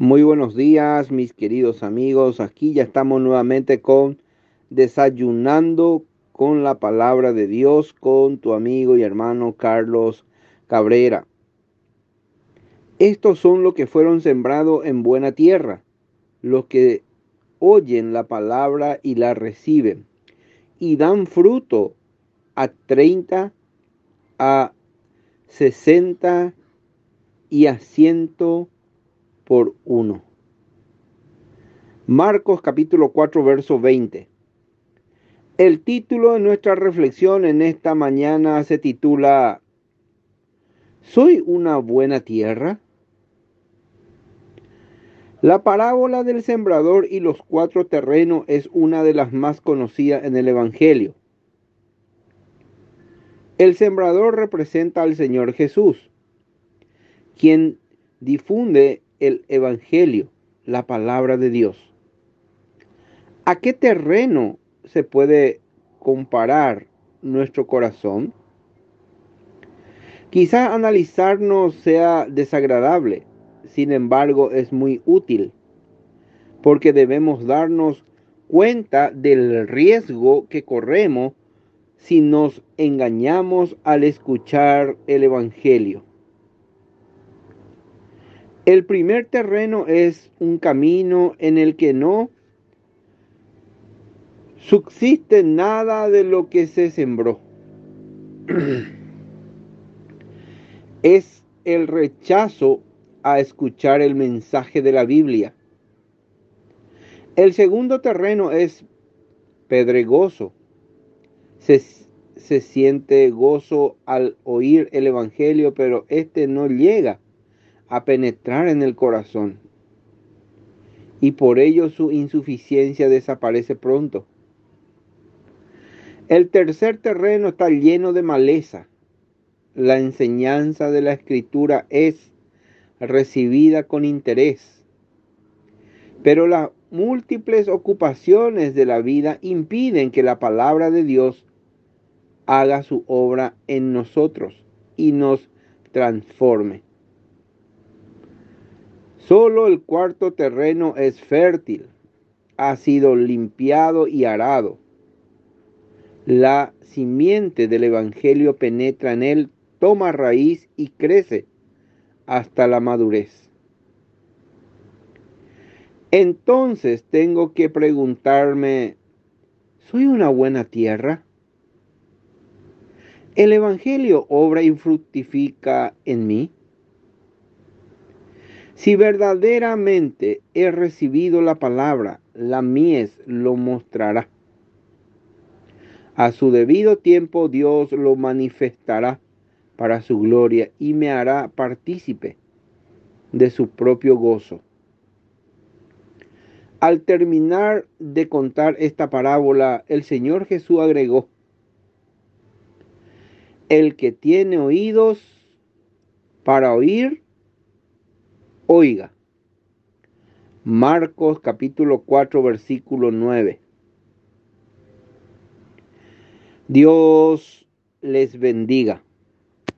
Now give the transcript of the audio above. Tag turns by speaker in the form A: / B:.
A: Muy buenos días, mis queridos amigos. Aquí ya estamos nuevamente con Desayunando con la palabra de Dios con tu amigo y hermano Carlos Cabrera. Estos son los que fueron sembrados en buena tierra, los que oyen la palabra y la reciben, y dan fruto a 30, a 60 y a 100 por uno. Marcos capítulo 4, verso 20. El título de nuestra reflexión en esta mañana se titula ¿Soy una buena tierra? La parábola del sembrador y los cuatro terrenos es una de las más conocidas en el Evangelio. El sembrador representa al Señor Jesús, quien difunde el Evangelio, la palabra de Dios. ¿A qué terreno se puede comparar nuestro corazón? Quizá analizarnos sea desagradable, sin embargo es muy útil, porque debemos darnos cuenta del riesgo que corremos si nos engañamos al escuchar el Evangelio. El primer terreno es un camino en el que no subsiste nada de lo que se sembró. es el rechazo a escuchar el mensaje de la Biblia. El segundo terreno es pedregoso. Se, siente gozo al oír el Evangelio, pero este no llega a penetrar en el corazón. Y por ello su insuficiencia desaparece pronto. El tercer terreno está lleno de maleza. La enseñanza de la escritura es recibida con interés. Pero las múltiples ocupaciones de la vida impiden que la palabra de Dios haga su obra en nosotros y nos transforme. Solo el cuarto terreno es fértil, ha sido limpiado y arado. La simiente del Evangelio penetra en él, toma raíz y crece hasta la madurez. Entonces tengo que preguntarme, ¿soy una buena tierra? ¿El Evangelio obra y fructifica en mí? Si verdaderamente he recibido la palabra, la mies lo mostrará. A su debido tiempo Dios lo manifestará para su gloria y me hará partícipe de su propio gozo. Al terminar de contar esta parábola, el Señor Jesús agregó, el que tiene oídos para oír, Oiga, Marcos capítulo 4 versículo 9. Dios les bendiga.